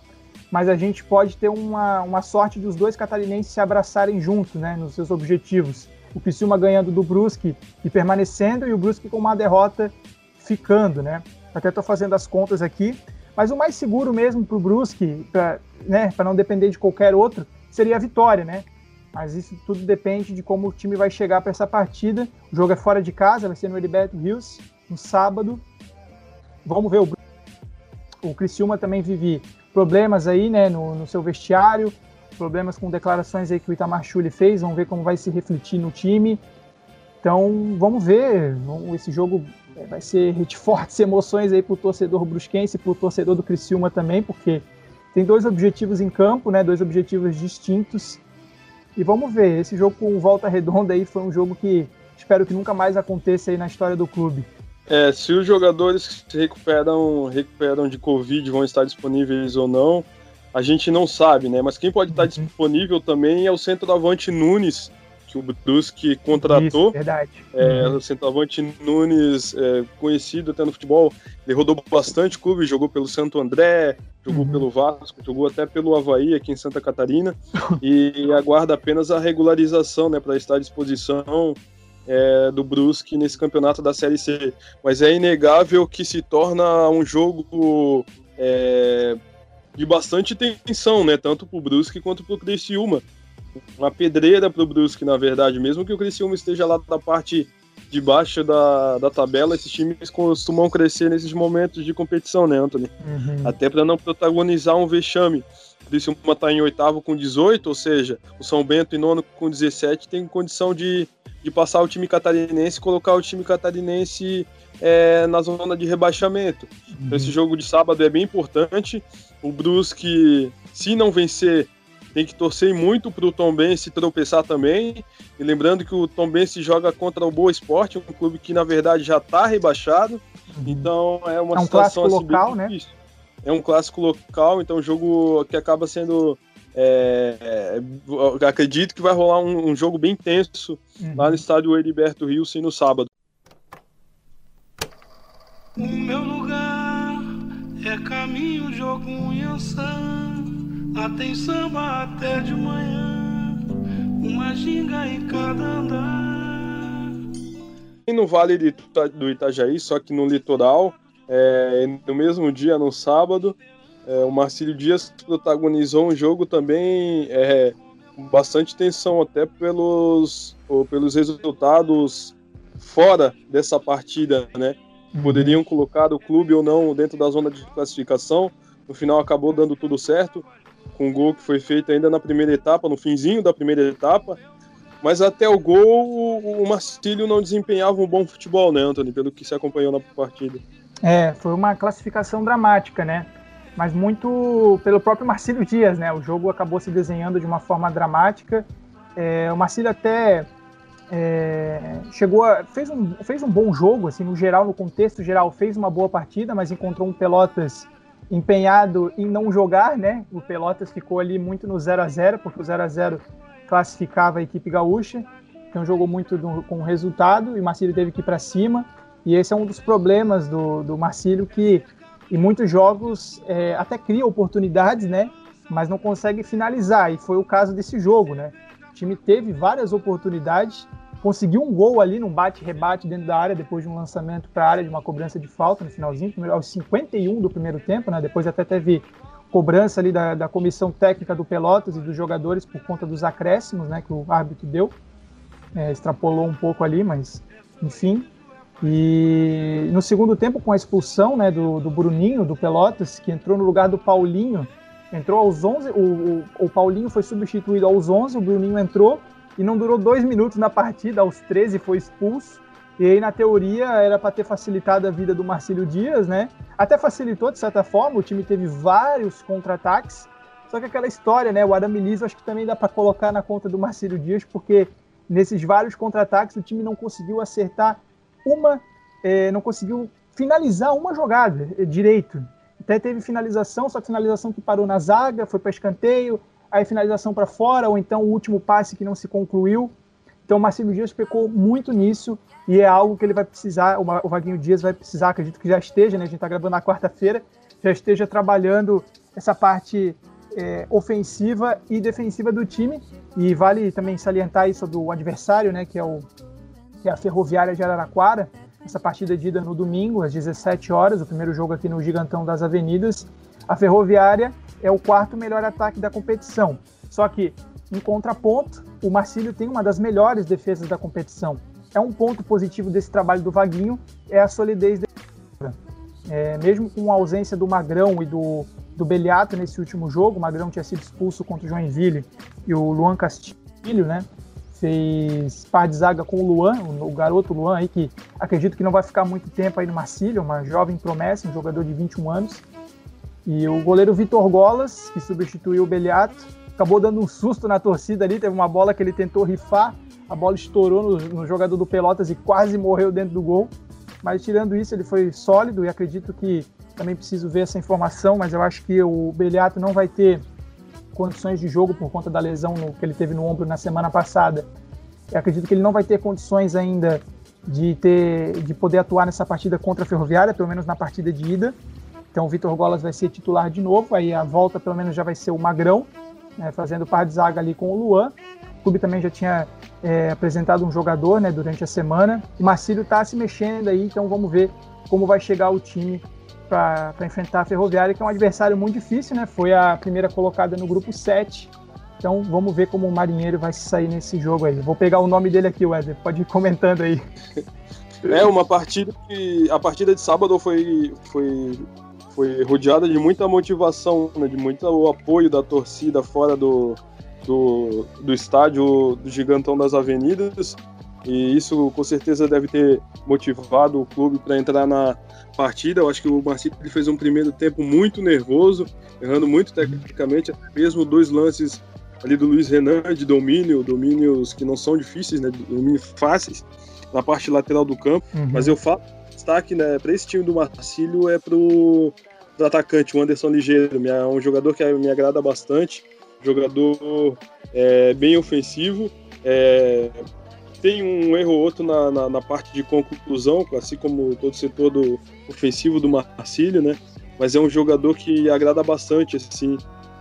mas a gente pode ter uma, uma sorte dos dois catarinenses se abraçarem juntos, né, nos seus objetivos. O Criciúma ganhando do Brusque e permanecendo, e o Brusque com uma derrota ficando, né. Até estou fazendo as contas aqui, mas o mais seguro mesmo para o Brusque, para né, não depender de qualquer outro, seria a vitória, né? Mas isso tudo depende de como o time vai chegar para essa partida. O jogo é fora de casa, vai ser no Heriberto Rios, no sábado. Vamos ver o o Criciúma também vive problemas aí, né, no, no seu vestiário, problemas com declarações aí que o Itamar Chuli fez, vamos ver como vai se refletir no time. Então, vamos ver, esse jogo é, vai ser de fortes emoções aí para o torcedor brusquense, para o torcedor do Criciúma também, porque tem dois objetivos em campo, né, dois objetivos distintos. E vamos ver, esse jogo com volta redonda aí foi um jogo que espero que nunca mais aconteça aí na história do clube. É, se os jogadores se recuperam, recuperam de Covid vão estar disponíveis ou não, a gente não sabe, né? Mas quem pode estar uhum. disponível também é o centroavante Nunes, que o Brusque contratou. Isso, verdade. É, uhum. O centroavante Nunes, é, conhecido até no futebol, ele rodou bastante clube, jogou pelo Santo André, jogou uhum. pelo Vasco, jogou até pelo Havaí aqui em Santa Catarina e aguarda apenas a regularização, né, para estar à disposição é, do Brusque nesse campeonato da Série C. Mas é inegável que se torna um jogo é, de bastante tensão, né? Tanto para o Brusque quanto para o Criciúma. Uma pedreira para o Brusque, na verdade. Mesmo que o Criciúma esteja lá da parte de baixo da, da tabela, esses times costumam crescer nesses momentos de competição, né, Anthony? Uhum. Até para não protagonizar um vexame. Criciúma está em oitavo com 18, ou seja, o São Bento em nono com 17 tem condição de de passar o time catarinense e colocar o time catarinense é, na zona de rebaixamento. Uhum. Então, esse jogo de sábado é bem importante. O Brusque, se não vencer, tem que torcer muito para o Tom se tropeçar também. E lembrando que o Tom se joga contra o Boa Esporte, um clube que na verdade já está rebaixado. Uhum. Então é uma é um situação assim, local, né? Difícil. É um clássico local, então um jogo que acaba sendo é, é, acredito que vai rolar um, um jogo bem tenso uhum. lá no estádio Heriberto Wilson no sábado. O meu lugar é caminho, jogo Yansan. Lá tem samba até de manhã, uma ginga em cada andar. E no Vale do Itajaí, só que no litoral, é, no mesmo dia, no sábado, é, o Marcílio Dias protagonizou um jogo também é, com bastante tensão, até pelos, pelos resultados fora dessa partida, né? Poderiam colocar o clube ou não dentro da zona de classificação. No final acabou dando tudo certo, com um gol que foi feito ainda na primeira etapa, no finzinho da primeira etapa. Mas até o gol, o Marcílio não desempenhava um bom futebol, né, Anthony? Pelo que se acompanhou na partida. É, foi uma classificação dramática, né? mas muito pelo próprio Marcílio Dias, né? O jogo acabou se desenhando de uma forma dramática. É, o Marcílio até é, chegou a, fez, um, fez um bom jogo, assim, no geral, no contexto geral, fez uma boa partida, mas encontrou um Pelotas empenhado em não jogar, né? O Pelotas ficou ali muito no 0 a 0 porque o 0 a 0 classificava a equipe gaúcha, então jogou muito do, com o resultado e o Marcílio teve que ir para cima. E esse é um dos problemas do, do Marcílio que e muitos jogos é, até cria oportunidades, né? Mas não consegue finalizar. E foi o caso desse jogo, né? O time teve várias oportunidades, conseguiu um gol ali num bate-rebate dentro da área depois de um lançamento para a área de uma cobrança de falta no finalzinho, aos 51 do primeiro tempo, né? Depois até teve cobrança ali da, da comissão técnica do Pelotas e dos jogadores por conta dos acréscimos, né? Que o árbitro deu. É, extrapolou um pouco ali, mas enfim, e no segundo tempo, com a expulsão né, do, do Bruninho, do Pelotas, que entrou no lugar do Paulinho, entrou aos 11, o, o, o, Paulinho foi substituído aos 11, o Bruninho entrou e não durou dois minutos na partida, aos 13 foi expulso. E aí, na teoria, era para ter facilitado a vida do Marcílio Dias, né? Até facilitou, de certa forma, o time teve vários contra-ataques. Só que aquela história, né? O Arame Liso acho que também dá para colocar na conta do Marcílio Dias, porque nesses vários contra-ataques o time não conseguiu acertar uma, é, não conseguiu finalizar uma jogada é, direito. Até teve finalização, só que finalização que parou na zaga, foi para escanteio, aí finalização para fora, ou então o último passe que não se concluiu. Então o Marcelo Dias pecou muito nisso e é algo que ele vai precisar, o Vaguinho Dias vai precisar, acredito que já esteja, né? A gente está gravando na quarta-feira, já esteja trabalhando essa parte é, ofensiva e defensiva do time. E vale também salientar isso do adversário, né? Que é, o, que é a Ferroviária de Araraquara. Essa partida de ida no domingo, às 17 horas, o primeiro jogo aqui no Gigantão das Avenidas. A Ferroviária é o quarto melhor ataque da competição. Só que, em contraponto, o Marcílio tem uma das melhores defesas da competição. É um ponto positivo desse trabalho do Vaguinho, é a solidez defensiva. É, mesmo com a ausência do Magrão e do, do Beliato nesse último jogo, o Magrão tinha sido expulso contra o Joinville e o Luan Castilho, né? Fez par de zaga com o Luan, o, garoto Luan aí, que acredito que não vai ficar muito tempo aí no Marcílio, uma jovem promessa, um jogador de 21 anos. E o goleiro Vitor Golas, que substituiu o Beliato, acabou dando um susto na torcida ali. Teve uma bola que ele tentou rifar, a bola estourou no, no jogador do Pelotas e quase morreu dentro do gol. Mas tirando isso, ele foi sólido e acredito que também preciso ver essa informação, mas eu acho que o Beliato não vai ter condições de jogo por conta da lesão no, que ele teve no ombro na semana passada. Eu acredito que ele não vai ter condições ainda de ter de poder atuar nessa partida contra a Ferroviária, pelo menos na partida de ida. Então o Vitor Golas vai ser titular de novo, aí a volta pelo menos já vai ser o Magrão, né, fazendo par de zaga ali com o Luan. O clube também já tinha é, apresentado um jogador né, durante a semana. O Marcílio está se mexendo aí, então vamos ver como vai chegar o time para enfrentar a Ferroviária, que é um adversário muito difícil, né? Foi a primeira colocada no grupo 7. Então vamos ver como o Marinheiro vai sair nesse jogo aí. Vou pegar o nome dele aqui, Wesley. Pode ir comentando aí. É uma partida que a partida de sábado foi, foi foi rodeada de muita motivação, né, de muito apoio da torcida fora do, do, do estádio do Gigantão das Avenidas. E isso com certeza deve ter motivado o clube para entrar na partida. Eu acho que o Marcelo fez um primeiro tempo muito nervoso, errando muito tecnicamente, mesmo dois lances ali do Luiz Renan de domínio, domínios que não são difíceis, né, domínios fáceis na parte lateral do campo. Uhum. Mas eu falo destaque né, para esse time do Marcílio é pro, pro atacante, o Anderson Ligeiro, é um jogador que me agrada bastante, jogador é, bem ofensivo, é, tem um erro ou outro na, na, na, parte de conclusão, assim como todo o setor do ofensivo do Marcílio, né? Mas é um jogador que agrada bastante, assim,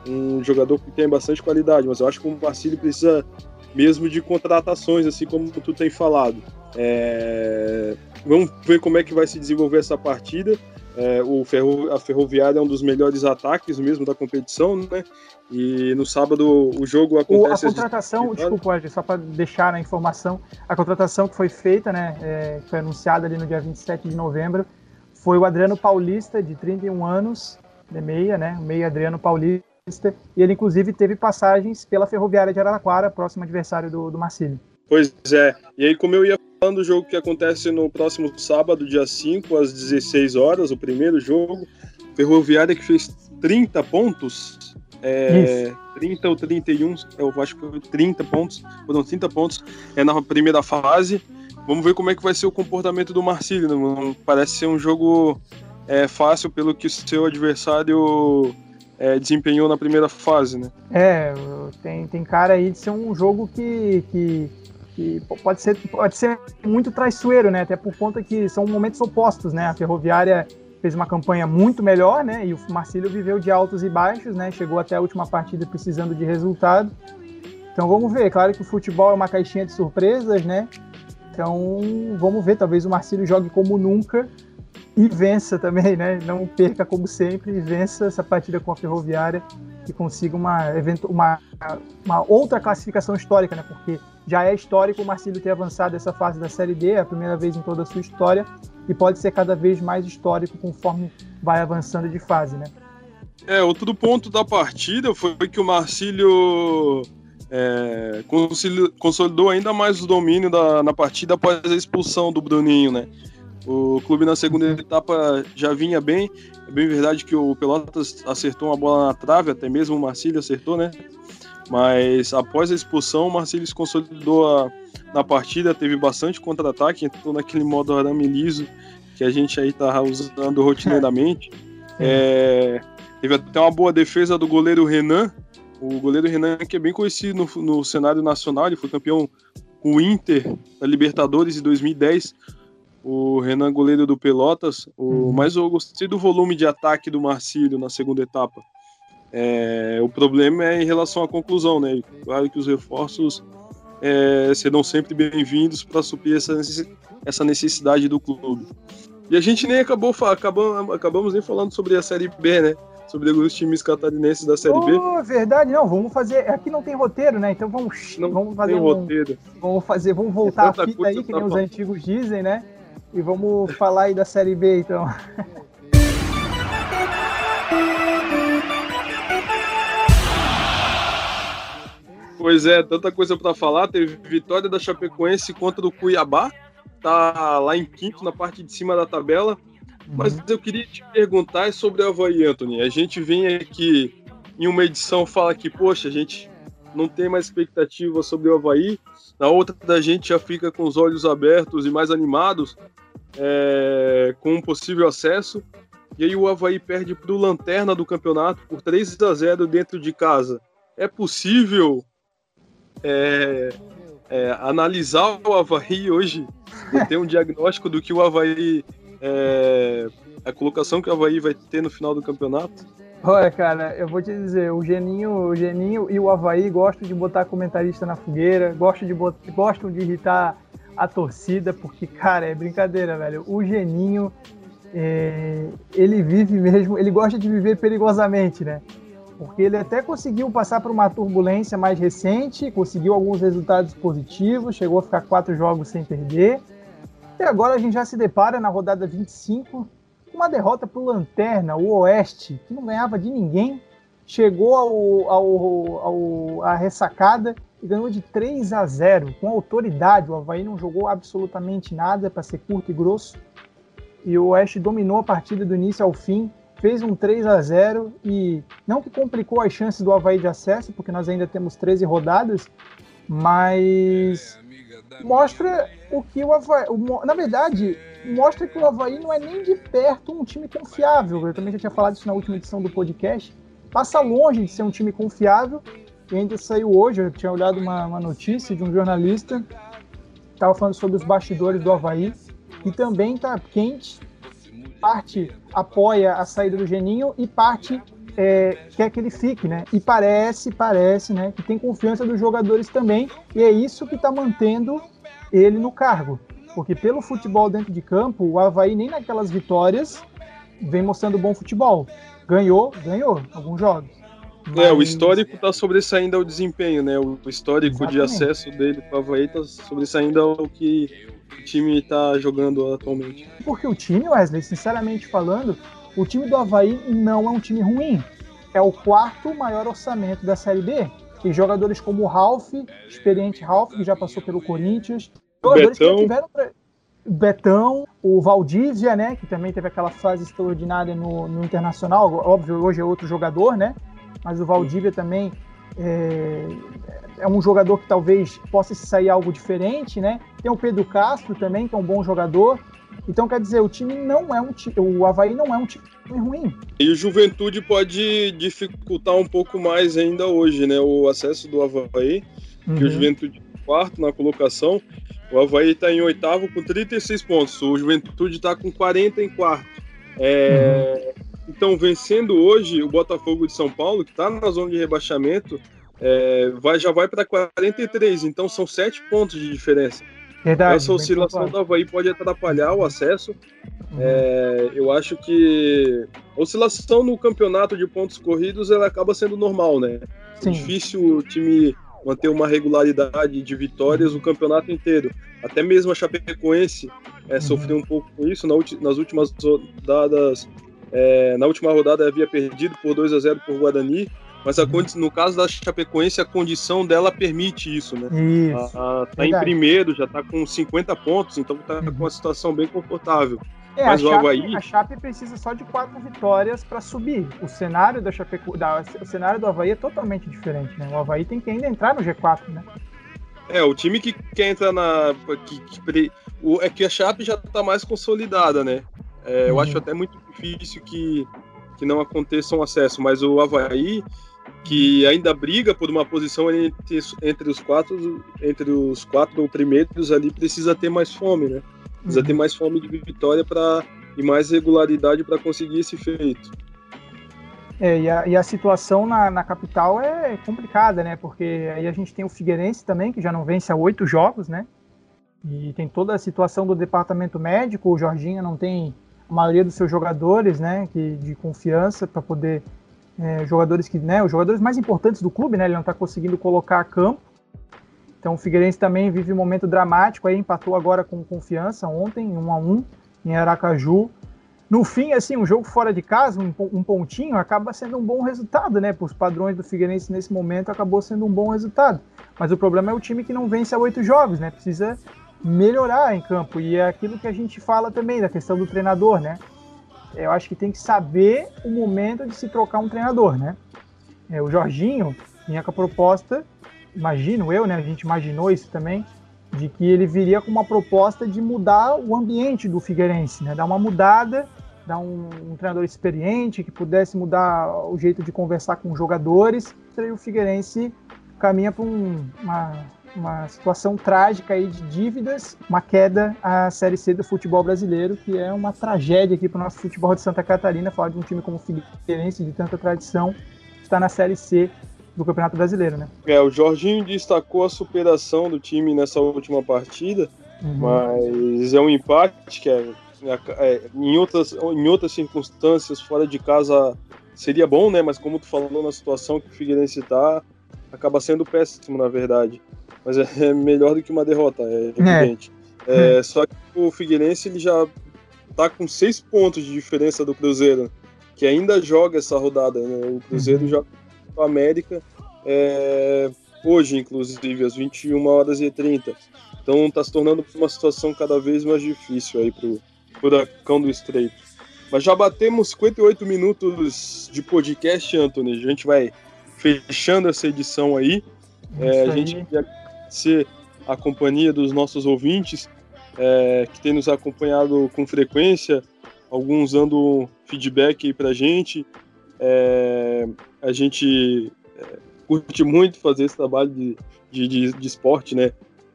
um jogador que tem bastante qualidade, mas eu acho que o Marcílio precisa mesmo de contratações, assim como tu tem falado. É... Vamos ver como é que vai se desenvolver essa partida. É, o Ferro, a Ferroviária é um dos melhores ataques mesmo da competição, né? E no sábado o jogo acontece. O, a contratação, desculpa, só para deixar a informação, a contratação que foi feita, né? É, foi anunciada ali no dia 27 de novembro, foi o Adriano Paulista, de 31 anos, de meia, né? Meia Adriano Paulista. E ele, inclusive, teve passagens pela Ferroviária de Araraquara, próximo adversário do, do Marcílio. Pois é. E aí, como eu ia falando, o jogo que acontece no próximo sábado, dia 5, às 16 horas, o primeiro jogo. Ferroviária que fez 30 pontos. É, 30 ou 31, eu acho que foi 30 pontos, foram 30 pontos é na primeira fase. Vamos ver como é que vai ser o comportamento do Marcílio. Né? Parece ser um jogo é, fácil pelo que o seu adversário é, desempenhou na primeira fase, né? É, tem, tem cara aí de ser um jogo que, que que pode ser, pode ser muito traiçoeiro, né? Até por conta que são momentos opostos, né? A Ferroviária fez uma campanha muito melhor, né? E o Marcílio viveu de altos e baixos, né? Chegou até a última partida precisando de resultado. Então vamos ver. Claro que o futebol é uma caixinha de surpresas, né? Então vamos ver. Talvez o Marcílio jogue como nunca e vença também, né? Não perca como sempre e vença essa partida com a Ferroviária e consiga uma, uma, uma outra classificação histórica, né? Porque já é histórico o Marcílio ter avançado essa fase da Série D, é a primeira vez em toda a sua história, e pode ser cada vez mais histórico conforme vai avançando de fase, né? É, outro ponto da partida foi que o Marcílio é, consolidou ainda mais o domínio da, na partida após a expulsão do Bruninho, né? O clube na segunda etapa já vinha bem. É bem verdade que o Pelotas acertou uma bola na trave, até mesmo o Marcílio acertou, né? Mas após a expulsão, o Marcílio se consolidou a, na partida, teve bastante contra-ataque, entrou naquele modo arame liso que a gente aí tá usando rotineiramente. É, teve até uma boa defesa do goleiro Renan. O goleiro Renan, que é bem conhecido no, no cenário nacional, ele foi campeão com o Inter na Libertadores de 2010. O Renan goleiro do Pelotas. O, uhum. Mas eu gostei do volume de ataque do Marcílio na segunda etapa. É, o problema é em relação à conclusão, né? Claro que os reforços é, serão sempre bem-vindos para suprir essa, essa necessidade do clube. E a gente nem acabou acabamos, acabamos nem falando sobre a Série B, né? Sobre os times catarinenses da Série oh, B. verdade, não, vamos fazer. Aqui não tem roteiro, né? Então vamos, não vamos fazer tem um, roteiro. Vamos fazer, vamos voltar é a fita aí, que nem os antigos dizem, né? E vamos falar aí da Série B, então. Pois é, tanta coisa para falar. Teve vitória da Chapecoense contra o Cuiabá, tá lá em quinto na parte de cima da tabela. Mas uhum. eu queria te perguntar sobre o Havaí, Anthony. A gente vem aqui em uma edição fala que, poxa, a gente não tem mais expectativa sobre o Havaí. Na outra da gente já fica com os olhos abertos e mais animados é, com um possível acesso. E aí o Havaí perde para o Lanterna do campeonato por 3 a 0 dentro de casa. É possível é, é, analisar o Havaí hoje e ter um diagnóstico do que o Havaí. É, a colocação que o Havaí vai ter no final do campeonato? Olha, cara, eu vou te dizer, o Geninho, o Geninho e o Havaí gostam de botar comentarista na fogueira, gostam de, botar, gostam de irritar a torcida, porque, cara, é brincadeira, velho. O Geninho, é, ele vive mesmo, ele gosta de viver perigosamente, né? Porque ele até conseguiu passar por uma turbulência mais recente, conseguiu alguns resultados positivos, chegou a ficar quatro jogos sem perder. E agora a gente já se depara na rodada 25 com uma derrota para o Lanterna, o Oeste, que não ganhava de ninguém, chegou ao, ao, ao, à ressacada e ganhou de 3 a 0 com autoridade. O Havaí não jogou absolutamente nada, para ser curto e grosso. E o Oeste dominou a partida do início ao fim, fez um 3 a 0 e não que complicou as chances do Havaí de acesso, porque nós ainda temos 13 rodadas, mas mostra o que o Havaí. O, na verdade, mostra que o Havaí não é nem de perto um time confiável. Eu também já tinha falado isso na última edição do podcast. Passa longe de ser um time confiável. E ainda saiu hoje, eu tinha olhado uma, uma notícia de um jornalista que estava falando sobre os bastidores do Havaí, e também está quente parte apoia a saída do Geninho e parte é, quer que ele fique, né? E parece, parece, né, que tem confiança dos jogadores também, e é isso que está mantendo ele no cargo. Porque pelo futebol dentro de campo, o Havaí nem naquelas vitórias vem mostrando bom futebol. Ganhou, ganhou alguns jogos. Mas... É, o histórico está sobressaindo ao desempenho, né? O histórico Exatamente. de acesso dele para o Havaí está sobressaindo ao que o time está jogando atualmente. Porque o time, Wesley, sinceramente falando, o time do Havaí não é um time ruim. É o quarto maior orçamento da Série B. Tem jogadores como o Ralph, experiente Ralph, que já passou pelo Corinthians. Jogadores Betão. que tiveram pra... Betão, o Valdívia, né, que também teve aquela fase extraordinária no, no Internacional. Óbvio, hoje é outro jogador, né? Mas o Valdívia também é, é um jogador que talvez possa sair algo diferente, né? Tem o Pedro Castro também, que é um bom jogador. Então, quer dizer, o time não é um time. O Havaí não é um time ruim. E o Juventude pode dificultar um pouco mais ainda hoje, né? O acesso do Havaí, uhum. que o Juventude é quarto na colocação. O Havaí está em oitavo com 36 pontos. O Juventude está com 40 em quarto. É, uhum. Então, vencendo hoje o Botafogo de São Paulo, que está na zona de rebaixamento, é, vai, já vai para 43, então são 7 pontos de diferença. Verdade, Essa oscilação do Havaí pode atrapalhar o acesso. Uhum. É, eu acho que a oscilação no campeonato de pontos corridos ela acaba sendo normal, né? É difícil o time manter uma regularidade de vitórias o campeonato inteiro. Até mesmo a Chapecoense é, uhum. sofreu um pouco com isso nas últimas rodadas. É, na última rodada havia perdido por 2 a 0 por Guarani mas a, no caso da Chapecoense, a condição dela permite isso, né? Isso. A, a, tá em primeiro, já tá com 50 pontos, então tá uhum. com uma situação bem confortável. É, Mas a, Chape, Havaí... a Chape precisa só de quatro vitórias para subir. O cenário da Chapeco... da, o cenário do Havaí é totalmente diferente, né? O Havaí tem que ainda entrar no G4, né? É, o time que quer entrar na. Que, que, o, é que a Chape já tá mais consolidada, né? É, uhum. Eu acho até muito difícil que, que não aconteça um acesso, mas o Havaí que ainda briga por uma posição entre, entre os quatro, entre os quatro primeiros ali, precisa ter mais fome, né? Precisa ter uhum. mais fome de vitória para e mais regularidade para conseguir esse feito. É, e, a, e a situação na, na, capital é complicada, né? Porque aí a gente tem o Figueirense também, que já não vence há oito jogos, né? E tem toda a situação do departamento médico. O Jorginho não tem a maioria dos seus jogadores, né? Que, de confiança para poder. É, jogadores que, né? Os jogadores mais importantes do clube, né? Ele não está conseguindo colocar a campo. Então o Figueirense também vive um momento dramático. Aí empatou agora com confiança ontem, um a um, em Aracaju no fim, assim, um jogo fora de casa, um, um pontinho, acaba sendo um bom resultado, né? Para os padrões do Figueirense nesse momento, acabou sendo um bom resultado. Mas o problema é o time que não vence a oito jogos, né? Precisa melhorar em campo. E é aquilo que a gente fala também, da questão do treinador, né? Eu acho que tem que saber o momento de se trocar um treinador, né? É, o Jorginho vinha com a proposta, imagino eu, né? A gente imaginou isso também, de que ele viria com uma proposta de mudar o ambiente do Figueirense, né? Dar uma mudada dar um, um, treinador experiente que pudesse mudar o jeito de conversar com os jogadores. E o Figueirense caminha para um, uma, uma situação trágica aí de dívidas, uma queda à Série C do futebol brasileiro, que é uma tragédia aqui para o nosso futebol de Santa Catarina, falar de um time como o Figueirense, de tanta tradição, está na Série C do Campeonato Brasileiro, né? É, o Jorginho destacou a superação do time nessa última partida, uhum. mas é um empate que é né, é, em, outras, em outras circunstâncias, fora de casa, seria bom, né? Mas como tu falou na situação que o Figueirense está, acaba sendo péssimo, na verdade. Mas é, é melhor do que uma derrota, é, é. evidente. É. Só que o Figueirense ele já tá com seis pontos de diferença do Cruzeiro, que ainda joga essa rodada. Né? O Cruzeiro uhum. joga com a América é, hoje, inclusive, às 21 horas e 30. Então está se tornando uma situação cada vez mais difícil aí pro, Furacão do Estreito. Mas já batemos 58 minutos de podcast, Anthony. A gente vai fechando essa edição aí. É, a gente quer agradecer a companhia dos nossos ouvintes é, que tem nos acompanhado com frequência, alguns dando feedback aí pra gente. É, a gente é, curte muito fazer esse trabalho de, de, de, de esporte, né?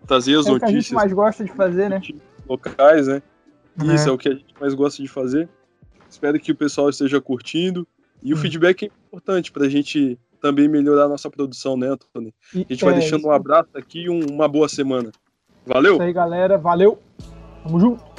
Trazer as é notícias. que a gente mais gosta de fazer, né? Locais, né? É. Isso é o que a gente mais gosta de fazer. Espero que o pessoal esteja curtindo. E hum. o feedback é importante para a gente também melhorar a nossa produção, né, Antônio? A gente é, vai deixando um abraço aqui e um, uma boa semana. Valeu? Isso aí, galera. Valeu. Tamo junto.